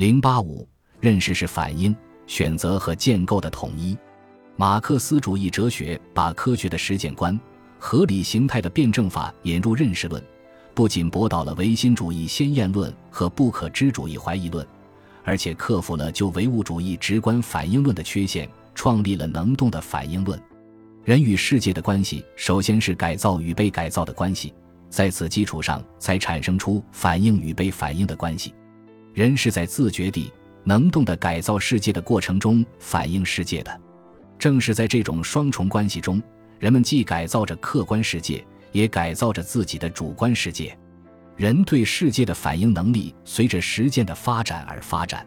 零八五，认识是反应、选择和建构的统一。马克思主义哲学把科学的实践观、合理形态的辩证法引入认识论，不仅驳倒了唯心主义先验论和不可知主义怀疑论，而且克服了旧唯物主义直观反应论的缺陷，创立了能动的反应论。人与世界的关系，首先是改造与被改造的关系，在此基础上才产生出反应与被反应的关系。人是在自觉地、能动地改造世界的过程中反映世界的。正是在这种双重关系中，人们既改造着客观世界，也改造着自己的主观世界。人对世界的反应能力随着实践的发展而发展。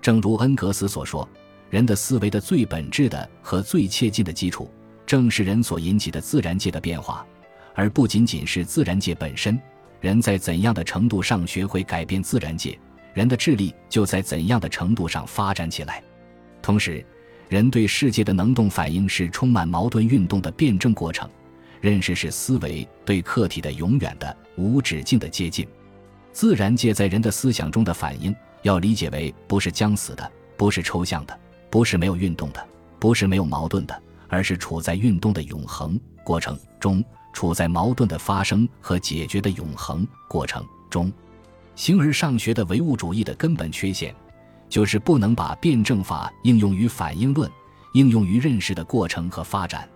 正如恩格斯所说：“人的思维的最本质的和最切近的基础。”正是人所引起的自然界的变化，而不仅仅是自然界本身。人在怎样的程度上学会改变自然界，人的智力就在怎样的程度上发展起来。同时，人对世界的能动反应是充满矛盾运动的辩证过程。认识是思维对客体的永远的、无止境的接近。自然界在人的思想中的反应，要理解为不是将死的，不是抽象的，不是没有运动的，不是没有矛盾的。而是处在运动的永恒过程中，处在矛盾的发生和解决的永恒过程中。形而上学的唯物主义的根本缺陷，就是不能把辩证法应用于反应论，应用于认识的过程和发展。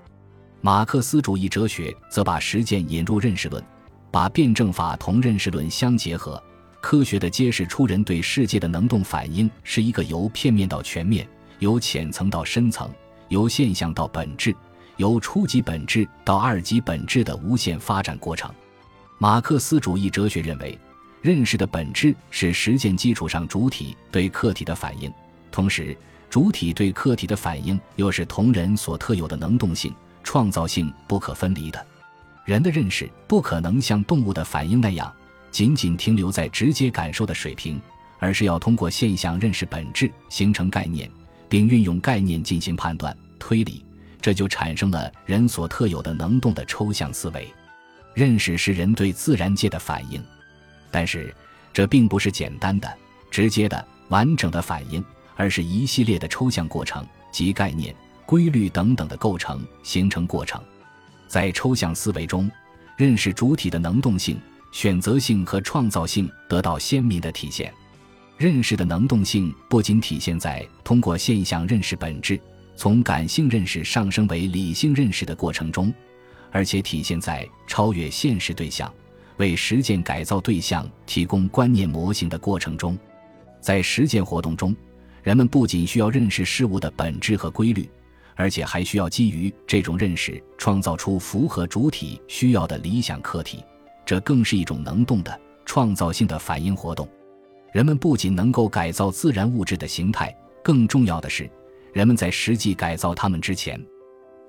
马克思主义哲学则把实践引入认识论，把辩证法同认识论相结合，科学的揭示出人对世界的能动反应是一个由片面到全面，由浅层到深层。由现象到本质，由初级本质到二级本质的无限发展过程。马克思主义哲学认为，认识的本质是实践基础上主体对客体的反应，同时主体对客体的反应又是同人所特有的能动性、创造性不可分离的。人的认识不可能像动物的反应那样，仅仅停留在直接感受的水平，而是要通过现象认识本质，形成概念。并运用概念进行判断推理，这就产生了人所特有的能动的抽象思维。认识是人对自然界的反应，但是这并不是简单的、直接的、完整的反应，而是一系列的抽象过程及概念、规律等等的构成形成过程。在抽象思维中，认识主体的能动性、选择性和创造性得到鲜明的体现。认识的能动性不仅体现在通过现象认识本质，从感性认识上升为理性认识的过程中，而且体现在超越现实对象，为实践改造对象提供观念模型的过程中。在实践活动中，人们不仅需要认识事物的本质和规律，而且还需要基于这种认识创造出符合主体需要的理想客体，这更是一种能动的创造性的反应活动。人们不仅能够改造自然物质的形态，更重要的是，人们在实际改造它们之前，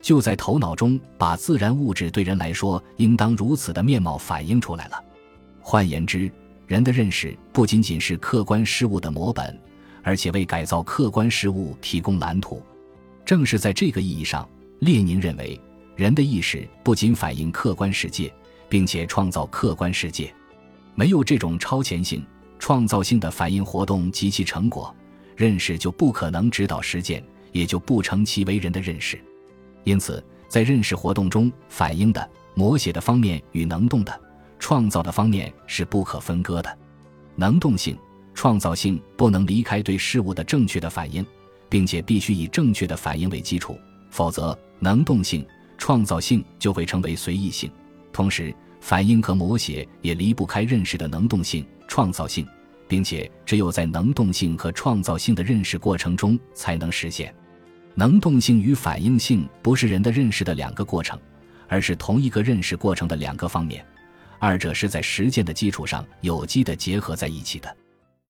就在头脑中把自然物质对人来说应当如此的面貌反映出来了。换言之，人的认识不仅仅是客观事物的模本，而且为改造客观事物提供蓝图。正是在这个意义上，列宁认为，人的意识不仅反映客观世界，并且创造客观世界。没有这种超前性。创造性的反应活动及其成果，认识就不可能指导实践，也就不成其为人的认识。因此，在认识活动中，反应的、摹写的方面与能动的、创造的方面是不可分割的。能动性、创造性不能离开对事物的正确的反应，并且必须以正确的反应为基础，否则能动性、创造性就会成为随意性。同时，反应和摹写也离不开认识的能动性。创造性，并且只有在能动性和创造性的认识过程中才能实现。能动性与反应性不是人的认识的两个过程，而是同一个认识过程的两个方面，二者是在实践的基础上有机的结合在一起的。